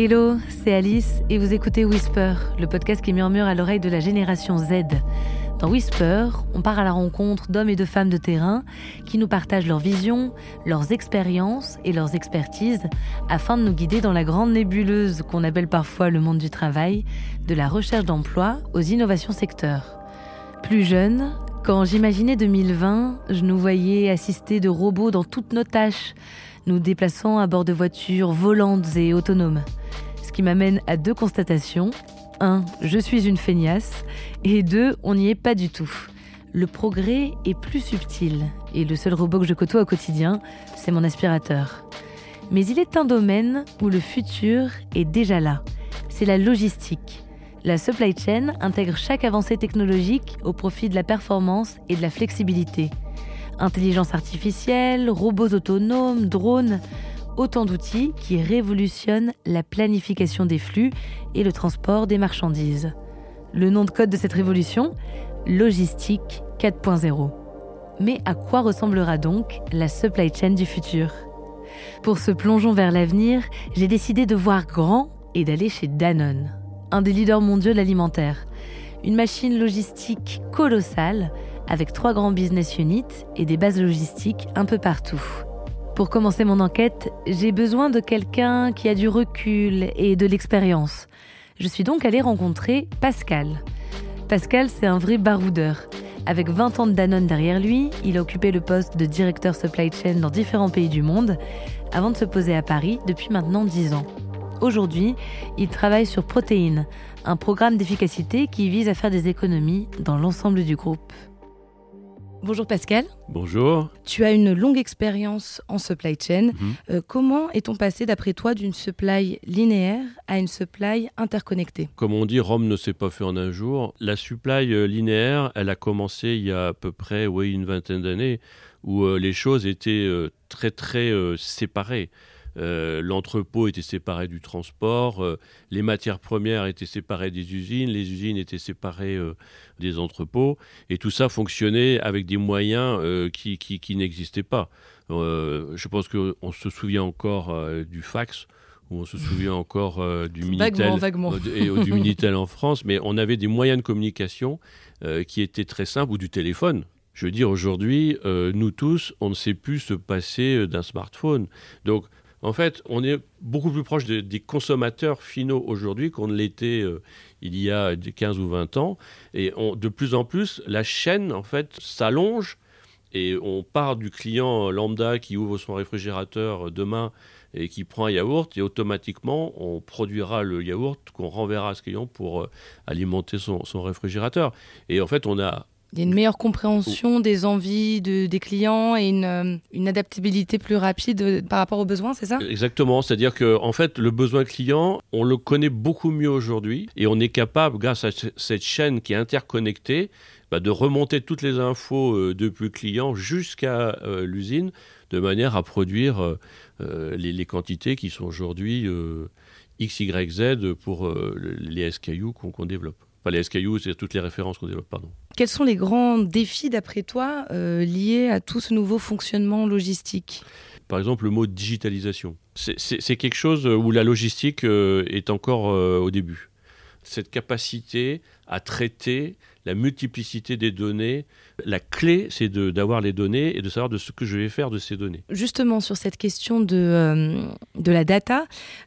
Hello, c'est Alice et vous écoutez Whisper, le podcast qui murmure à l'oreille de la génération Z. Dans Whisper, on part à la rencontre d'hommes et de femmes de terrain qui nous partagent leurs visions, leurs expériences et leurs expertises afin de nous guider dans la grande nébuleuse qu'on appelle parfois le monde du travail, de la recherche d'emploi aux innovations secteurs. Plus jeune, quand j'imaginais 2020, je nous voyais assister de robots dans toutes nos tâches, nous déplaçant à bord de voitures volantes et autonomes. Ce qui m'amène à deux constatations. 1. Je suis une feignasse. Et 2. On n'y est pas du tout. Le progrès est plus subtil. Et le seul robot que je côtoie au quotidien, c'est mon aspirateur. Mais il est un domaine où le futur est déjà là. C'est la logistique. La supply chain intègre chaque avancée technologique au profit de la performance et de la flexibilité. Intelligence artificielle, robots autonomes, drones, autant d'outils qui révolutionnent la planification des flux et le transport des marchandises. Le nom de code de cette révolution? Logistique 4.0. Mais à quoi ressemblera donc la supply chain du futur? Pour ce plongeon vers l'avenir, j'ai décidé de voir grand et d'aller chez Danone, un des leaders mondiaux de l'alimentaire. Une machine logistique colossale avec trois grands business units et des bases logistiques un peu partout. Pour commencer mon enquête, j'ai besoin de quelqu'un qui a du recul et de l'expérience. Je suis donc allée rencontrer Pascal. Pascal, c'est un vrai baroudeur. Avec 20 ans de Danone derrière lui, il a occupé le poste de directeur supply chain dans différents pays du monde avant de se poser à Paris depuis maintenant 10 ans. Aujourd'hui, il travaille sur Protéines, un programme d'efficacité qui vise à faire des économies dans l'ensemble du groupe. Bonjour Pascal. Bonjour. Tu as une longue expérience en supply chain. Mhm. Euh, comment est-on passé, d'après toi, d'une supply linéaire à une supply interconnectée? Comme on dit, Rome ne s'est pas fait en un jour. La supply euh, linéaire, elle a commencé il y a à peu près oui, une vingtaine d'années, où euh, les choses étaient euh, très très euh, séparées. Euh, L'entrepôt était séparé du transport, euh, les matières premières étaient séparées des usines, les usines étaient séparées euh, des entrepôts, et tout ça fonctionnait avec des moyens qui, qui- qui n'existaient pas. Je pense qu'on se souvient encore du fax, ou on se souvient encore euh, du Minitel. Vaguement, vaguement. euh, et du Minitel en France, mais on avait des moyens de communication qui étaient très simples, ou du téléphone. Je veux dire, aujourd'hui, nous tous, on ne sait plus se passer d'un smartphone. Donc, en fait, on est beaucoup plus proche de- des consommateurs finaux aujourd'hui qu'on ne l'était euh, il y a 15 ou 20 ans. Et on- de plus en plus, la chaîne, en fait, s'allonge et on part du client lambda qui ouvre son réfrigérateur demain et qui prend un yaourt, et automatiquement, on produira le yaourt qu'on renverra à ce client pour euh, alimenter son, son réfrigérateur. Et en fait, on a Il y a une meilleure compréhension des envies de- des clients et une, euh, une adaptabilité plus rapide euh, par rapport aux besoins, c'est ça? Exactement, c'est-à-dire que en fait, le besoin client, on le connaît beaucoup mieux aujourd'hui et on est capable, grâce à ce- cette chaîne qui est interconnectée, bah, de remonter toutes les infos euh, depuis le client jusqu'à euh, l'usine, de manière à produire euh, les, les quantités qui sont aujourd'hui euh, X, Y, Z pour le- les SKU qu'on qu'on développe. Enfin, les SKU, c'est toutes les références qu'on développe, pardon. Quels sont les grands défis, d'après toi, euh, liés à tout ce nouveau fonctionnement logistique? Par exemple, le mot digitalisation. C'est- quelque chose où la logistique euh, est encore euh, au début. Cette capacité à traiter la multiplicité des données, la clé, c'est d'avoir les données et de savoir de ce que je vais faire de ces données. Justement, sur cette question de, euh, la data,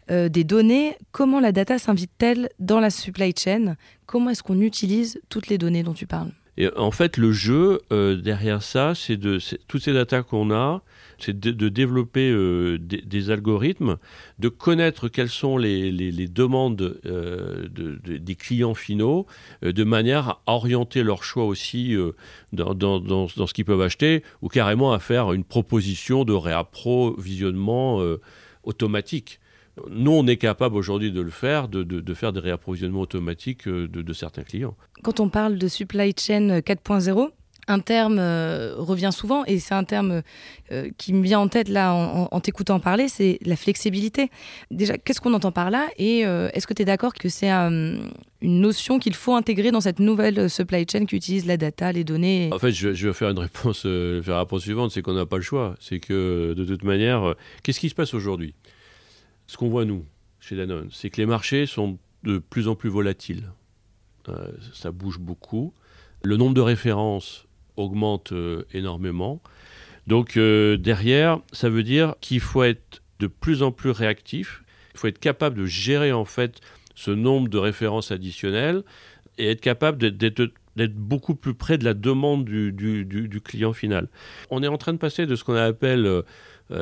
euh, des données, comment la data s'invite-t-elle dans la supply chain? Comment est-ce qu'on utilise toutes les données dont tu parles? Et en fait, le jeu euh, derrière ça, c'est de toutes ces datas qu'on a, c'est de, développer euh, des, algorithmes, de connaître quelles sont les, demandes euh, de- de- des clients finaux, euh, de manière à orienter leur choix aussi euh, dans, ce qu'ils peuvent acheter, ou carrément à faire une proposition de réapprovisionnement euh, automatique. Nous, on est capable aujourd'hui de le faire, de, de- de faire des réapprovisionnements automatiques euh, de- de certains clients. Quand on parle de supply chain 4.0, Un terme euh, revient souvent et c'est un terme euh, qui me vient en tête là en, t'écoutant parler, c'est la flexibilité. Déjà, qu'est-ce qu'on entend par là et euh, est-ce que tu es d'accord que c'est une notion qu'il faut intégrer dans cette nouvelle supply chain qui utilise la data, les données En fait, je, vais faire une réponse, faire la réponse suivante, c'est qu'on n'a pas le choix. C'est que de toute manière, qu'est-ce qui se passe aujourd'hui? Ce qu'on voit nous, chez Danone, c'est que les marchés sont de plus en plus volatiles. ça bouge beaucoup. Le nombre de références augmente euh, énormément. Donc euh, derrière, ça veut dire qu'il faut être de plus en plus réactif. Il faut être capable de gérer en fait ce nombre de références additionnelles et être capable d'être beaucoup plus près de la demande du, client final. On est en train de passer de ce qu'on appelle euh,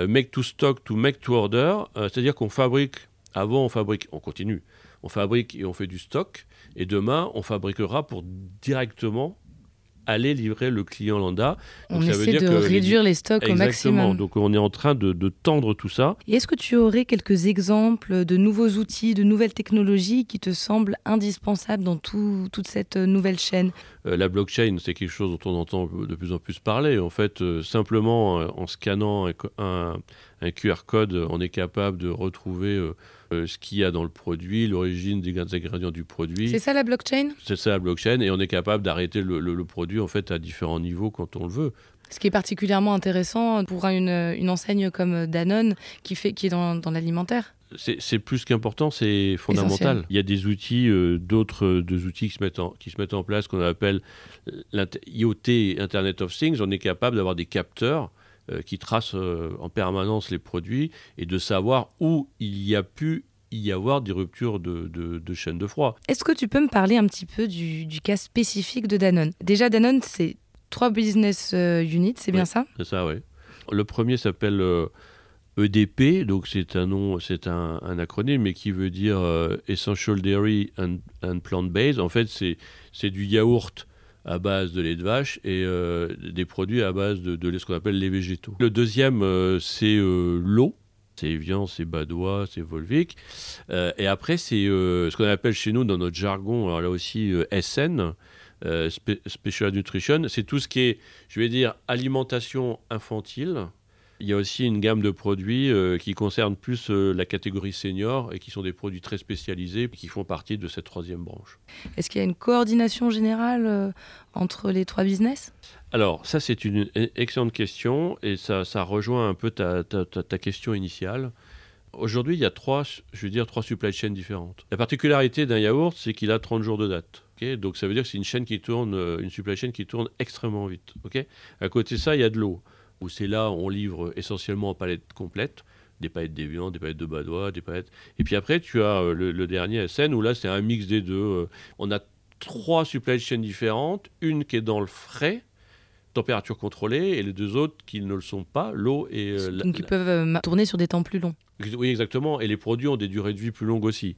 make to stock to make to order, c'est-à-dire qu'on fabrique, avant on fabrique, on continue, on fabrique et on fait du stock, et demain on fabriquera pour directement aller livrer le client lambda. on essaie de réduire les, stocks au maximum. Donc on est en train de, tendre tout ça. Et est-ce que tu aurais quelques exemples de nouveaux outils, de nouvelles technologies qui te semblent indispensables dans toute cette nouvelle chaîne? euh, La blockchain, c'est quelque chose dont on entend de plus en plus parler. En fait, euh, simplement euh, en scannant un, un, QR code, on est capable de retrouver euh, ce qu'il y a dans le produit, l'origine des ingrédients du produit. C'est ça la blockchain? C'est ça la blockchain, et on est capable d'arrêter le, produit en fait à différents niveaux quand on le veut. Ce qui est particulièrement intéressant pour une, une enseigne comme Danone qui, fait, qui est dans, dans l'alimentaire c'est plus qu'important, c'est fondamental. Il y a des outils, euh, d'autres euh, deux outils qui se mettent en, qui se mettent en place qu'on appelle l'IoT, Internet of Things. On est capable d'avoir des capteurs euh, qui tracent euh, en permanence les produits et de savoir où il y a pu y avoir des ruptures de, de, chaînes de froid. Est-ce que tu peux me parler un petit peu du, cas spécifique de Danone? Déjà, Danone, c'est trois business euh, units, c'est bien ça? C'est ça, oui. Le premier s'appelle EDP, donc c'est un nom, c'est un, acronyme, mais qui veut dire Essential Dairy and, and Plant-Based. En fait, c'est du yaourt à base de lait de vache et euh, des produits à base de, de ce qu'on appelle les végétaux. Le deuxième, euh, c'est euh, l'eau. C'est Evian, c'est Badois, c'est Volvic. et après, c'est ce qu'on appelle chez nous, dans notre jargon, alors là aussi, SN, Special Nutrition. C'est tout ce qui est, je vais dire, alimentation infantile, il y a aussi une gamme de produits euh, qui concernent plus euh, la catégorie senior et qui sont des produits très spécialisés qui font partie de cette troisième branche. Est-ce qu'il y a une coordination générale euh, entre les trois business? Alors, ça, c'est une excellente question et ça, ça rejoint un peu ta, ta, ta, question initiale. Aujourd'hui, il y a trois, je veux dire, trois supply chains différentes. La particularité d'un yaourt, c'est qu'il a 30 jours de date. Donc, ça veut dire que c'est une chaîne qui tourne, une supply chain qui tourne extrêmement vite. À côté de ça, il y a de l'eau où c'est là on livre essentiellement en palette complète, des palettes d'évian, des palettes de badois, des palettes. Et puis après, tu as euh, le, dernier SN où là c'est un mix des deux. Euh. On a trois supply chains différentes, une qui est dans le frais, température contrôlée, et les deux autres qui ne le sont pas, l'eau et... Euh, Donc ils peuvent tourner sur des temps plus longs. Oui, exactement, et les produits ont des durées de vie plus longues aussi.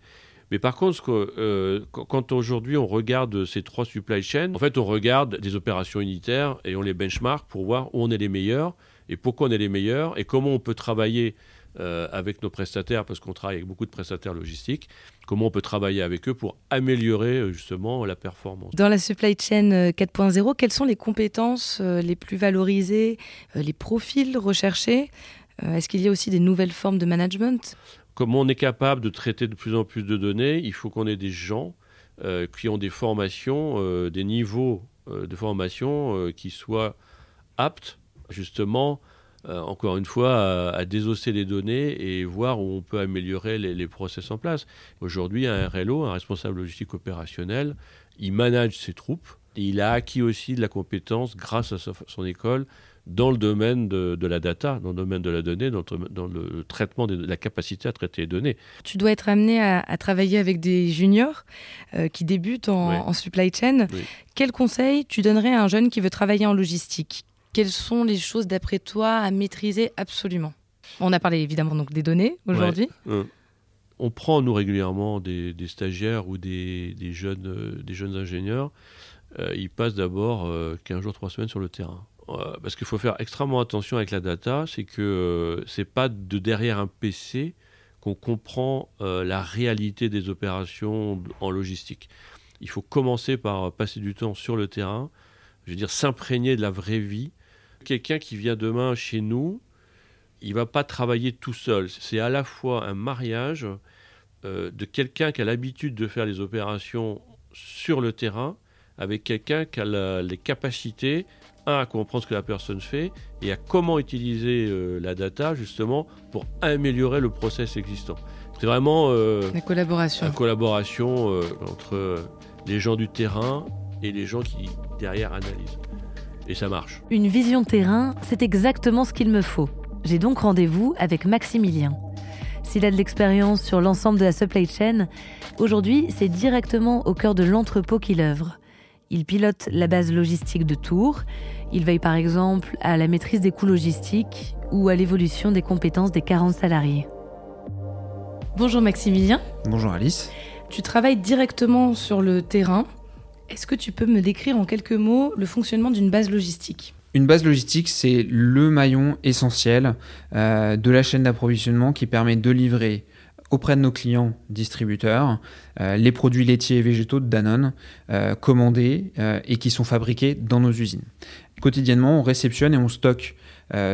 Mais par contre, euh, quand aujourd'hui on regarde ces trois supply chains, en fait, on regarde des opérations unitaires et on les benchmark pour voir où on est les meilleurs et pourquoi on est les meilleurs et comment on peut travailler euh, avec nos prestataires, parce qu'on travaille avec beaucoup de prestataires logistiques, comment on peut travailler avec eux pour améliorer euh, justement la performance. Dans la supply chain 4.0, quelles sont les compétences les plus valorisées, les profils recherchés? Est-ce qu'il y a aussi des nouvelles formes de management? Comme on est capable de traiter de plus en plus de données, il faut qu'on ait des gens euh, qui ont des formations, euh, des niveaux euh, de formation qui soient aptes justement, encore une fois, à, désosser les données et voir où on peut améliorer les, les process en place. Aujourd'hui, un RLO, un responsable logistique opérationnel, il manage ses troupes et il a acquis aussi de la compétence grâce à son école dans le domaine de, la data, dans le domaine de la donnée, dans le, traitement de la capacité à traiter les données. Tu dois être amené à, travailler avec des juniors euh, qui débutent en, supply chain. Quel conseil tu donnerais à un jeune qui veut travailler en logistique? Quelles sont les choses d'après toi à maîtriser absolument? On a parlé évidemment donc des données aujourd'hui. Hum. On prend nous régulièrement des, stagiaires ou des, jeunes, euh, des jeunes ingénieurs. Euh, ils passent d'abord 15 jours, 3 semaines sur le terrain euh, parce qu'il faut faire extrêmement attention avec la data, c'est que euh, c'est pas de derrière un PC qu'on comprend euh, la réalité des opérations en logistique. Il faut commencer par passer du temps sur le terrain, je veux dire, s'imprégner de la vraie vie. Quelqu'un qui vient demain chez nous, il va pas travailler tout seul. C'est à la fois un mariage euh, de quelqu'un qui a l'habitude de faire les opérations sur le terrain avec quelqu'un qui a les capacités à comprendre ce que la personne fait et à comment utiliser euh, la data justement pour améliorer le process existant. C'est vraiment euh, la collaboration, la collaboration entre les gens du terrain et les gens qui derrière analysent. Et ça marche. Une vision terrain, c'est exactement ce qu'il me faut. J'ai donc rendez-vous avec Maximilien. S'il a de l'expérience sur l'ensemble de la supply chain, aujourd'hui, c'est directement au cœur de l'entrepôt qu'il œuvre. Il pilote la base logistique de Tours. Il veille par exemple à la maîtrise des coûts logistiques ou à l'évolution des compétences des 40 salariés. Bonjour Maximilien. Bonjour Alice. Tu travailles directement sur le terrain. Est-ce que tu peux me décrire en quelques mots le fonctionnement d'une base logistique? Une base logistique, c'est le maillon essentiel euh, de la chaîne d'approvisionnement qui permet de livrer auprès de nos clients distributeurs euh, les produits laitiers et végétaux de Danone euh, commandés et qui sont fabriqués dans nos usines. Quotidiennement, on réceptionne et on stocke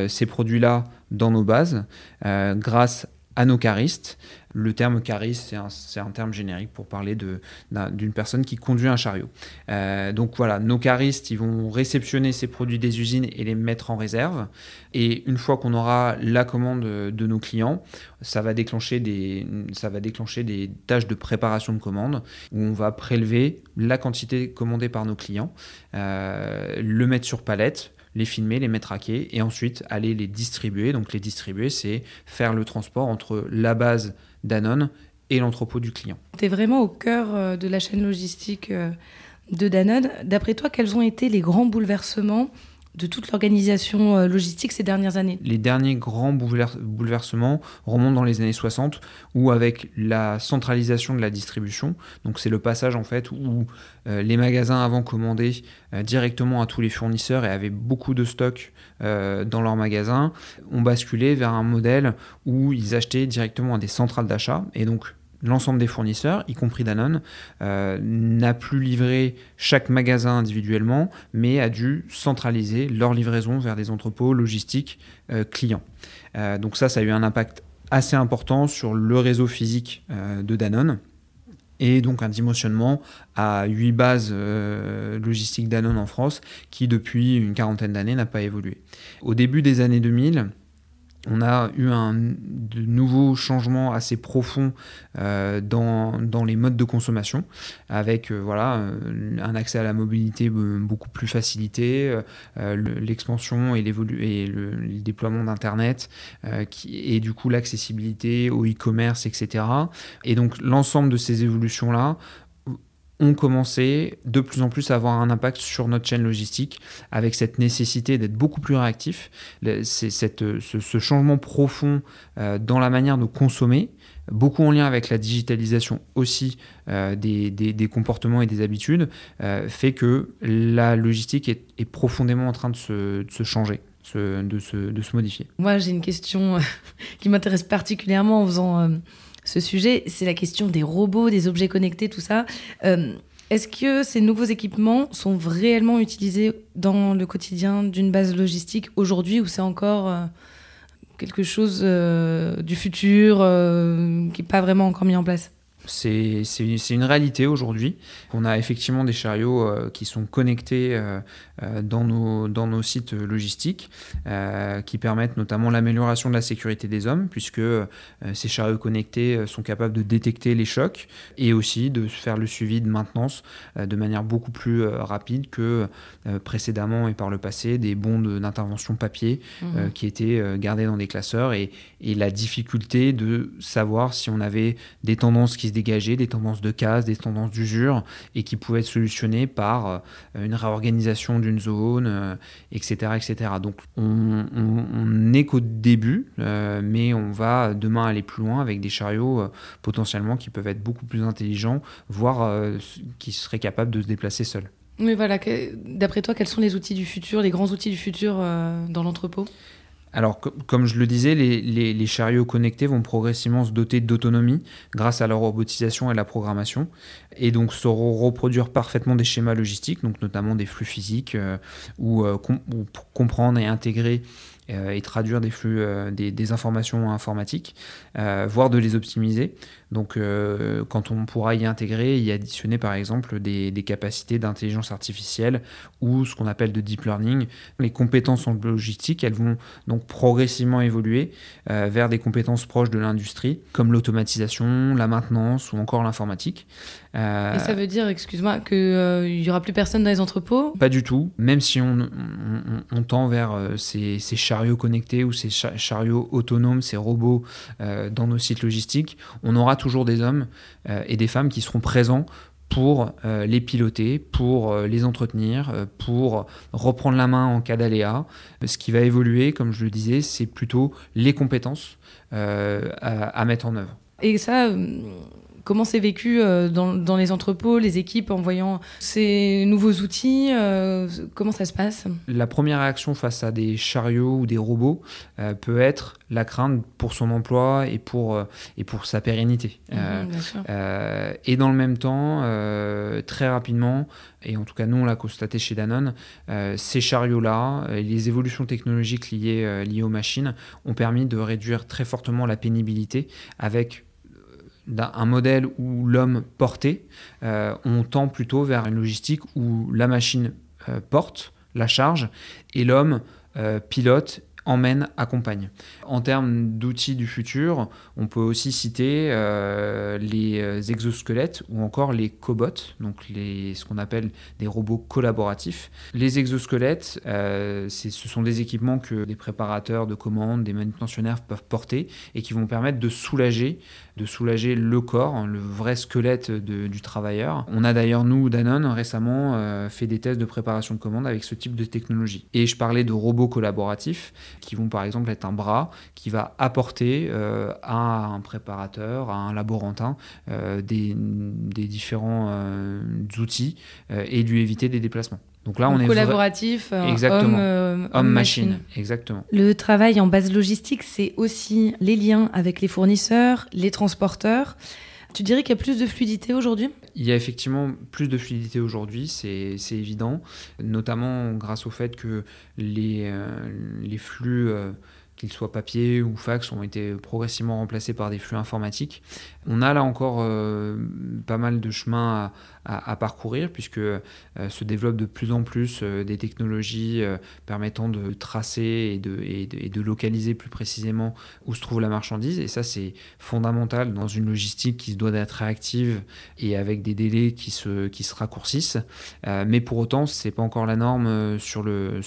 ces produits-là dans nos bases grâce à nos caristes le terme cariste, c'est un, terme générique pour parler d'une personne qui conduit un chariot. Euh, donc voilà, nos caristes, ils vont réceptionner ces produits des usines et les mettre en réserve. Et une fois qu'on aura la commande de nos clients, ça va déclencher des, tâches de préparation de commande où on va prélever la quantité commandée par nos clients, euh, le mettre sur palette, les filmer, les mettre à quai et ensuite aller les distribuer. Donc les distribuer, c'est faire le transport entre la base Danone et l'entrepôt du client. Tu es vraiment au cœur euh, de la chaîne logistique euh, de Danone. D'après toi, quels ont été les grands bouleversements de toute l'organisation euh, logistique ces dernières années Les derniers grands bouleversements remontent dans les années 60, où avec la centralisation de la distribution, donc c'est le passage en fait où les magasins avant commandaient directement à tous les fournisseurs et avaient beaucoup de stocks euh, dans leurs magasins, ont basculé vers un modèle où ils achetaient directement à des centrales d'achat. Et donc, l'ensemble des fournisseurs, y compris Danone, euh, n'a plus livré chaque magasin individuellement, mais a dû centraliser leur livraison vers des entrepôts logistiques euh, clients. donc ça, ça a eu un impact assez important sur le réseau physique de Danone et donc un dimensionnement à 8 bases euh, logistiques Danone en France qui depuis une quarantaine d'années n'a pas évolué. Au début des années 2000, on a eu un de nouveaux changements assez profonds euh, dans, les modes de consommation, avec euh, voilà, euh, un accès à la mobilité beaucoup plus facilité, l'expansion et, le, déploiement d'Internet, et du coup l'accessibilité au e-commerce, etc. Et donc l'ensemble de ces évolutions-là ont commencé de plus en plus à avoir un impact sur notre chaîne logistique avec cette nécessité d'être beaucoup plus réactif. C'est cette, ce, changement profond euh, dans la manière de consommer, beaucoup en lien avec la digitalisation aussi euh, des, des, comportements et des habitudes, euh, fait que la logistique est, est, profondément en train de se, de se changer. De se, de se modifier. Moi, j'ai une question qui m'intéresse particulièrement en faisant ce sujet, c'est la question des robots, des objets connectés, tout ça. Euh, est-ce que ces nouveaux équipements sont réellement utilisés dans le quotidien d'une base logistique aujourd'hui ou c'est encore euh, quelque chose euh, du futur qui n'est pas vraiment encore mis en place? C'est une réalité aujourd'hui. On a effectivement des chariots euh, qui sont connectés euh, euh, dans, nos, dans nos sites logistiques, qui permettent notamment l'amélioration de la sécurité des hommes, puisque ces chariots connectés sont capables de détecter les chocs et aussi de faire le suivi de maintenance de manière beaucoup plus rapide que précédemment et par le passé des bons d'intervention papier mmh. qui étaient gardés dans des classeurs et, et la difficulté de savoir si on avait des tendances qui se dégager des tendances de casse, des tendances d'usure, et qui pouvaient être solutionnées par euh, une réorganisation d'une zone, etc., euh, etc. Donc on n'est qu'au début, euh, mais on va demain aller plus loin avec des chariots potentiellement qui peuvent être beaucoup plus intelligents, voire qui seraient capables de se déplacer seuls. Mais voilà, d'après toi, quels sont les outils du futur, les grands outils du futur dans l'entrepôt? Alors, comme je le disais, les, chariots connectés vont progressivement se doter d'autonomie grâce à leur robotisation et la programmation, et donc sauront reproduire parfaitement des schémas logistiques, donc notamment des flux physiques, euh, ou, euh, comprendre et intégrer et traduire des flux, des, informations informatiques, voire de les optimiser. Donc, euh, quand on pourra y intégrer, y additionner par exemple des, capacités d'intelligence artificielle ou ce qu'on appelle de deep learning, les compétences en logistique, elles vont donc progressivement évoluer euh, vers des compétences proches de l'industrie, comme l'automatisation, la maintenance ou encore l'informatique. Euh, Et ça veut dire, excuse-moi, qu'il n'y aura plus personne dans les entrepôts? Pas du tout, même si on, on, tend vers ces, ces, chariots connectés ou ces chariots autonomes, ces robots dans nos sites logistiques, on aura toujours des hommes euh, et des femmes qui seront présents pour euh, les piloter, pour euh, les entretenir, pour reprendre la main en cas d'aléa. Ce qui va évoluer, comme je le disais, c'est plutôt les compétences à, mettre en œuvre. Et ça, Comment c'est vécu euh, dans, les entrepôts, les équipes en voyant ces nouveaux outils euh, Comment ça se passe? La première réaction face à des chariots ou des robots euh, peut être la crainte pour son emploi et pour, et pour sa pérennité. Mhm, et dans le même temps, très rapidement, et en tout cas nous on l'a constaté chez Danone, ces chariots-là, les évolutions technologiques liées, liées aux machines ont permis de réduire très fortement la pénibilité avec un modèle où l'homme portait, euh, on tend plutôt vers une logistique où la machine euh, porte la charge et l'homme euh, pilote emmène, accompagne. En termes d'outils du futur, on peut aussi citer euh, les euh, exosquelettes ou encore les cobots, donc les, ce qu'on appelle des robots collaboratifs. Les exosquelettes, euh, ce sont des équipements que des préparateurs de commandes, des manutentionnaires peuvent porter et qui vont permettre de soulager, de soulager le corps, hein, le vrai squelette du travailleur. On a d'ailleurs, nous, Danone, récemment fait des tests de préparation de commandes avec ce type de technologie. Et je parlais de robots collaboratifs qui vont par exemple être un bras qui va apporter euh, à un préparateur, à un laborantin, euh, des, différents euh, outils et lui éviter des déplacements. Donc là, on est collaboratif, Exactement. homme-machine. Exactement. Le travail en base logistique, c'est aussi les liens avec les fournisseurs, les transporteurs. Tu dirais qu'il y a plus de fluidité aujourd'hui? Il y a effectivement plus de fluidité aujourd'hui, c'est évident, notamment grâce au fait que les, euh, les flux... Qu'ils soient papier ou fax, ont été progressivement remplacés par des flux informatiques. On a là encore euh, pas mal de chemin à, parcourir, puisque euh, se développent de plus en plus euh, des technologies permettant de tracer et de, localiser plus précisément où se trouve la marchandise. Et ça, c'est fondamental dans une logistique qui se doit d'être réactive et avec des délais qui se, raccourcissent. mais pour autant, ce n'est pas encore la norme sur le,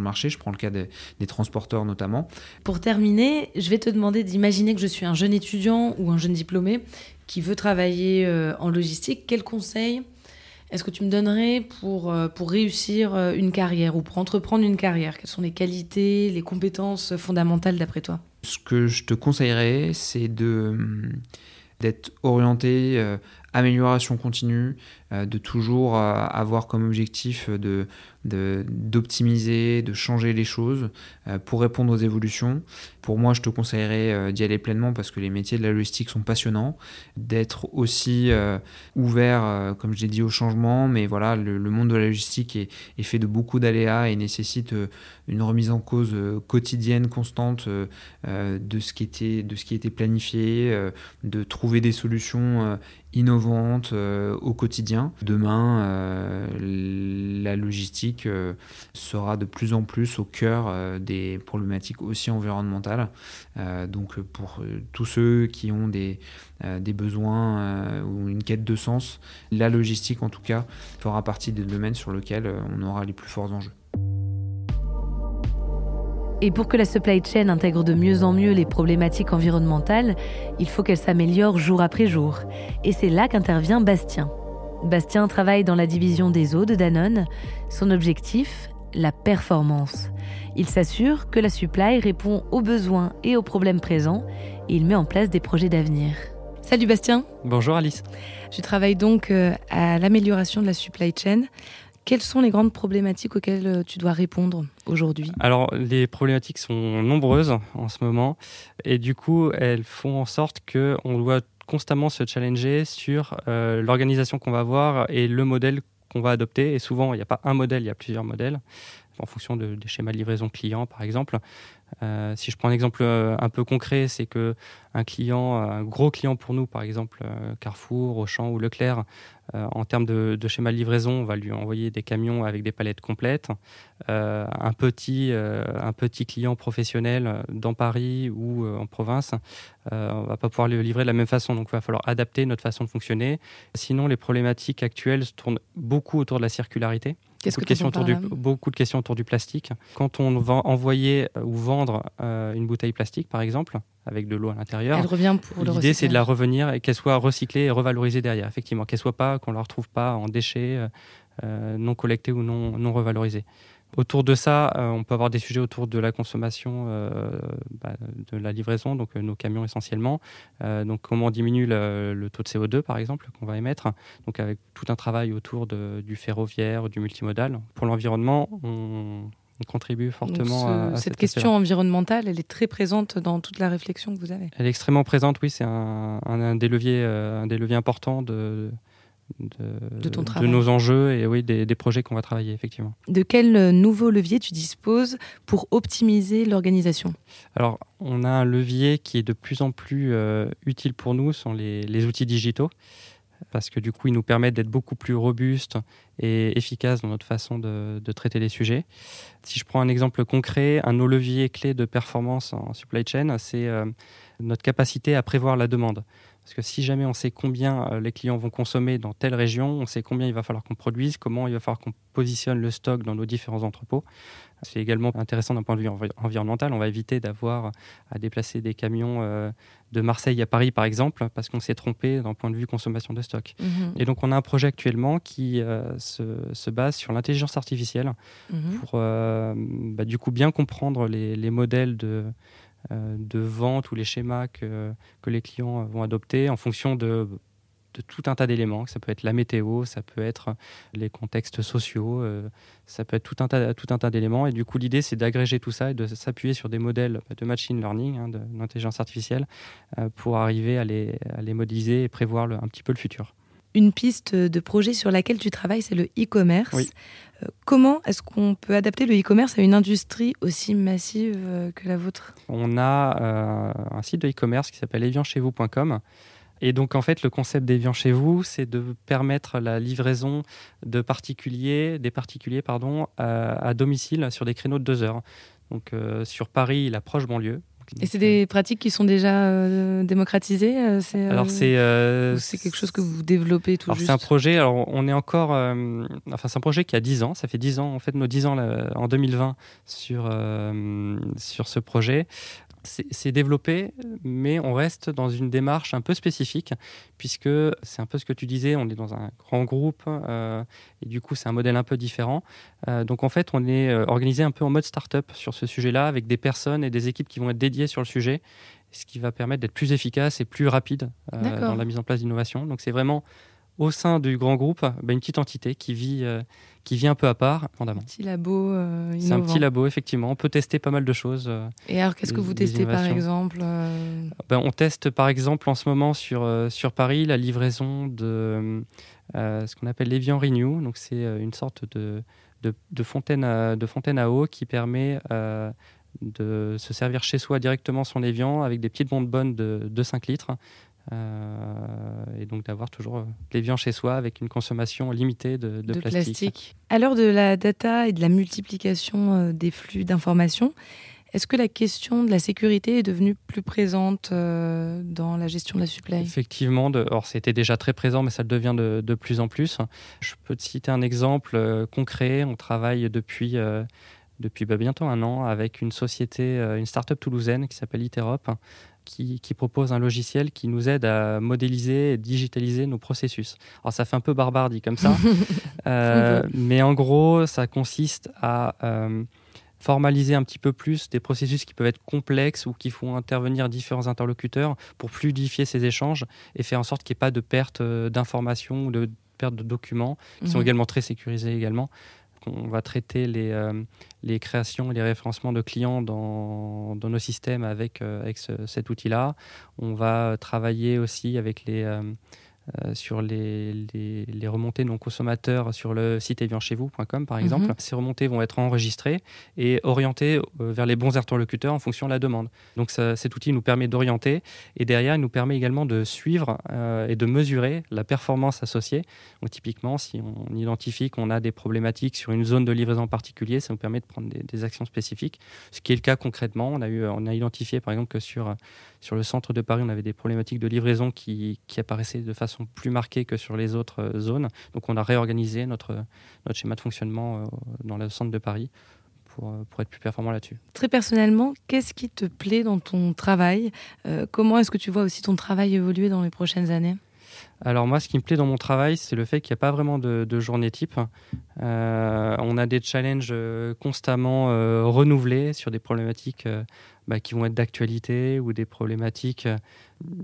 marché. Je prends le cas des transporteurs notamment. Pour terminer, je vais te demander d'imaginer que je suis un jeune étudiant ou un jeune diplômé qui veut travailler euh, en logistique, quels conseils est-ce que tu me donnerais pour, euh, pour réussir euh, une carrière ou pour entreprendre une carrière? Quelles sont les qualités, les compétences fondamentales d'après toi? Ce que je te conseillerais, c'est de d'être orienté amélioration continue, de toujours avoir comme objectif d'optimiser, de, changer les choses euh, pour répondre aux évolutions. Pour moi, je te conseillerais euh, d'y aller pleinement parce que les métiers de la logistique sont passionnants, d'être aussi euh, ouvert, comme je l'ai dit, au changement. Mais voilà, le, monde de la logistique est, est fait de beaucoup d'aléas et nécessite une remise en cause quotidienne, constante de, ce qui était, de ce qui était planifié, de trouver des solutions innovantes au quotidien. Demain, la logistique euh, sera de plus en plus au cœur euh, des problématiques aussi environnementales. Euh, donc pour tous ceux qui ont des besoins ou une quête de sens, la logistique en tout cas fera partie des domaines sur lesquels on aura les plus forts enjeux. Et pour que la supply chain intègre de mieux en mieux les problématiques environnementales, il faut qu'elle s'améliore jour après jour. Et c'est là qu'intervient Bastien. Bastien travaille dans la division des eaux de Danone. Son objectif, la performance. Il s'assure que la supply répond aux besoins et aux problèmes présents et il met en place des projets d'avenir. Salut Bastien. Bonjour Alice. Je travaille donc euh, à l'amélioration de la supply chain. Quelles sont les grandes problématiques auxquelles tu dois répondre aujourd'hui? Alors, les problématiques sont nombreuses en ce moment. Et du coup, elles font en sorte qu'on doit constamment se challenger sur l'organisation qu'on va avoir et le modèle qu'on va adopter. Et souvent, il n'y a pas un modèle, il y a plusieurs modèles en fonction de, des schémas de livraison client, par exemple. Euh, si je prends un exemple euh, un peu concret, c'est que un client, un gros client pour nous, par exemple euh, Carrefour, Auchan ou Leclerc, en termes de, schéma de livraison, on va lui envoyer des camions avec des palettes complètes. un petit, un petit client professionnel dans Paris ou en province, on va pas pouvoir le livrer de la même façon. Donc, il va falloir adapter notre façon de fonctionner. Sinon, les problématiques actuelles se tournent beaucoup autour de la circularité. Beaucoup, de questions autour du, beaucoup de questions autour du plastique. Quand on va envoyer ou vendre euh, une bouteille plastique, par exemple, avec de l'eau à l'intérieur, l'idée c'est de la revenir et qu'elle soit recyclée et revalorisée derrière. Effectivement, qu'elle soit pas, qu'on la retrouve pas en déchets euh, euh, non collectés ou non, non revalorisés. Autour de ça, on peut avoir des sujets autour de la consommation, bah, de la livraison, donc nos camions essentiellement. donc comment on diminue le, taux de CO2 par exemple qu'on va émettre. Donc avec tout un travail autour de, du ferroviaire, du multimodal. Pour l'environnement, on, contribue fortement à, cette, question environnementale. Elle est très présente dans toute la réflexion que vous avez. Elle est extrêmement présente, oui. C'est un, un, des leviers, un des leviers importants de, de, ton de nos enjeux et oui, des, projets qu'on va travailler, effectivement. De quel euh, nouveau levier tu disposes pour optimiser l'organisation? Alors, on a un levier qui est de plus en plus euh, utile pour nous, sont les, les, outils digitaux, parce que du coup, ils nous permettent d'être beaucoup plus robustes et efficaces dans notre façon de, traiter les sujets. Si je prends un exemple concret, un de nos leviers clés de performance en supply chain, c'est euh, notre capacité à prévoir la demande. Parce que si jamais on sait combien euh, les clients vont consommer dans telle région, on sait combien il va falloir qu'on produise, comment il va falloir qu'on positionne le stock dans nos différents entrepôts. C'est également intéressant d'un point de vue environnemental. On va éviter d'avoir à déplacer des camions euh, de Marseille à Paris, par exemple, parce qu'on s'est trompé d'un point de vue consommation de stock. Mhm. Et donc, on a un projet actuellement qui euh, se, base sur l'intelligence artificielle mhm. pour, bah, du coup, bien comprendre les, les modèles de de vente ou les schémas que, les clients vont adopter en fonction de, de tout un tas d'éléments. Ça peut être la météo, ça peut être les contextes sociaux, euh, ça peut être tout un tas, tout un tas d'éléments. Et du coup, l'idée, c'est d'agréger tout ça et de s'appuyer sur des modèles de machine learning, hein, d'intelligence artificielle, euh, pour arriver à les, à les modéliser et prévoir un petit peu le futur. Une piste de projet sur laquelle tu travailles, c'est le e-commerce. Euh, comment est-ce qu'on peut adapter le e-commerce à une industrie aussi massive euh, que la vôtre? On a euh, un site de e-commerce qui s'appelle evianchetvous.com. Et donc, en fait, le concept d'Evian chez vous, c'est de permettre la livraison de particuliers, des particuliers pardon, à, domicile sur des créneaux de deux heures. Donc, sur Paris, la proche banlieue, et c'est des pratiques qui sont déjà euh, démocratisées euh, c'est, Alors euh, c'est, quelque chose que vous développez tout alors C'est un projet, alors on est encore... enfin c'est un projet qui a 10 ans, ça fait 10 ans, en fait nos 10 ans en 2020 sur, sur ce projet c'est développé, mais on reste dans une démarche un peu spécifique, puisque c'est un peu ce que tu disais, on est dans un grand groupe, euh, et du coup c'est un modèle un peu différent. Euh, donc en fait, on est euh, organisé un peu en mode start-up sur ce sujet-là, avec des personnes et des équipes qui vont être dédiées sur le sujet, ce qui va permettre d'être plus efficace et plus rapide dans la mise en place d'innovation. Donc c'est vraiment au sein du grand groupe bah, une petite entité qui vit, euh, qui vit un peu à part, Un petit labo euh, C'est un petit labo, effectivement. On peut tester pas mal de choses. Euh, Et alors, qu'est-ce que vous testez par exemple ben, On teste par exemple en ce moment sur, sur Paris la livraison de ce qu'on appelle l'Evian Renew. Donc, c'est une sorte de, de, fontaine à, de fontaine à eau qui permet de se servir chez soi directement son Evian avec des petites bombes bonnes de, de 5 litres euh, et donc d'avoir toujours les viandes chez soi avec une consommation limitée de, plastique. À l'heure de la data et de la multiplication euh, des flux d'informations, est-ce que la question de la sécurité est devenue plus présente euh, dans la gestion de la supply? Effectivement, de, or c'était déjà très présent, mais ça le devient de, de, plus en plus. Je peux te citer un exemple concret. On travaille depuis, depuis bah, bientôt un an avec une société, une start-up toulousaine qui s'appelle Iterop, qui, propose un logiciel qui nous aide à modéliser et digitaliser nos processus. Alors ça fait un peu barbare dit comme ça, euh, mais en gros ça consiste à euh, formaliser un petit peu plus des processus qui peuvent être complexes ou qui font intervenir différents interlocuteurs pour fluidifier ces échanges et faire en sorte qu'il n'y ait pas de perte euh, d'informations ou de perte de documents, qui sont Mhm. également très sécurisés également. On va traiter les, euh, les créations et les référencements de clients dans, nos systèmes avec, euh, avec ce- cet outil-là. On va travailler aussi avec les, euh, sur les, les, les remontées non consommateurs sur le site evianchezvous.com par exemple. Mhm. Ces remontées vont être enregistrées et orientées euh, vers les bons interlocuteurs en fonction de la demande. Donc ça- cet outil nous permet d'orienter et derrière il nous permet également de suivre euh, et de mesurer la performance associée. Donc typiquement si on identifie qu'on a des problématiques sur une zone de livraison en particulier, ça nous permet de prendre des, des actions spécifiques. Ce qui est le cas concrètement, on a, eu, on a identifié par exemple que sur, sur le centre de Paris, on avait des problématiques de livraison qui, qui apparaissaient de façon plus marquée que sur les autres euh, zones. Donc on a réorganisé notre, notre schéma de fonctionnement euh, dans le centre de Paris pour, euh, pour être plus performant là-dessus. Très personnellement, qu'est-ce qui te plaît dans ton travail? Comment est-ce que tu vois aussi ton travail évoluer dans les prochaines années? Alors moi, ce qui me plaît dans mon travail, c'est le fait qu'il n'y a pas vraiment de, de journée type. Euh, on a des challenges euh, constamment euh, renouvelés sur des problématiques bah, qui vont être d'actualité ou des problématiques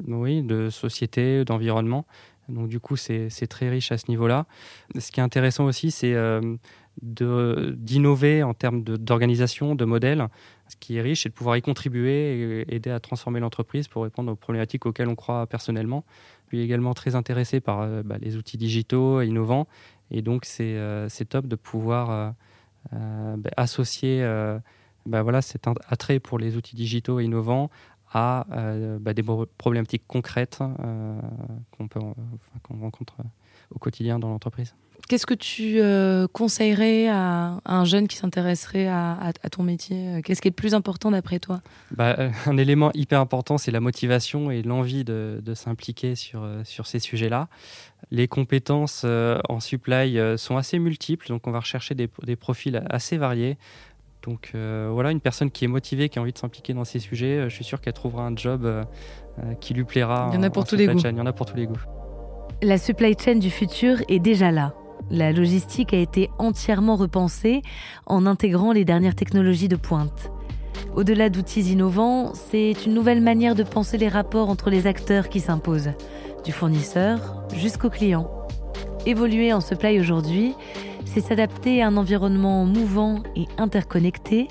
oui, de société, d'environnement. Donc du coup, c'est très riche à ce niveau-là. Ce qui est intéressant aussi, c'est de- d'innover en termes de- d'organisation, de, modèle. Ce qui est riche, c'est de pouvoir y contribuer et aider à transformer l'entreprise pour répondre aux problématiques auxquelles on croit personnellement. Je suis également très intéressé par euh, bah, les outils digitaux innovants. Et donc, c'est euh, top de pouvoir euh, bah, associer bah, voilà, cet attrait pour les outils digitaux et innovants à des pro- problématiques concrètes qu'on rencontre au quotidien dans l'entreprise. Qu'est-ce que tu euh, conseillerais à, à un jeune qui s'intéresserait à, à- à ton métier Qu'est-ce qui est le plus important d'après toi? Bah, euh, un élément hyper important, c'est la motivation et l'envie de, de s'impliquer sur, euh, sur ces sujets-là. Les compétences euh, en supply euh, sont assez multiples, donc on va rechercher des, des profils assez variés. Donc euh, voilà, une personne qui est motivée, qui a envie de s'impliquer dans ces sujets, euh, je suis sûr qu'elle trouvera un job euh, euh, qui lui plaira. Il y en a pour tous supply les goûts. chain. Il y en a pour tous les goûts. La supply chain du futur est déjà là. La logistique a été entièrement repensée en intégrant les dernières technologies de pointe. Au-delà d'outils innovants, c'est une nouvelle manière de penser les rapports entre les acteurs qui s'imposent, du fournisseur jusqu'au client. Évoluer en supply aujourd'hui, c'est s'adapter à un environnement mouvant et interconnecté,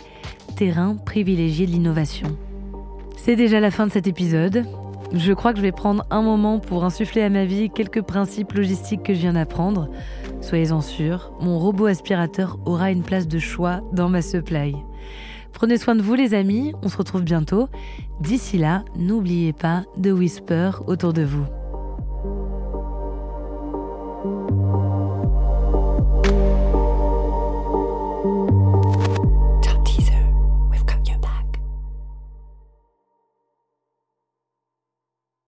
terrain privilégié de l'innovation. C'est déjà la fin de cet épisode. Je crois que je vais prendre un moment pour insuffler à ma vie quelques principes logistiques que je viens d'apprendre. Soyez-en sûrs, mon robot aspirateur aura une place de choix dans ma supply. Prenez soin de vous les amis, on se retrouve bientôt. D'ici là, n'oubliez pas de whisper autour de vous.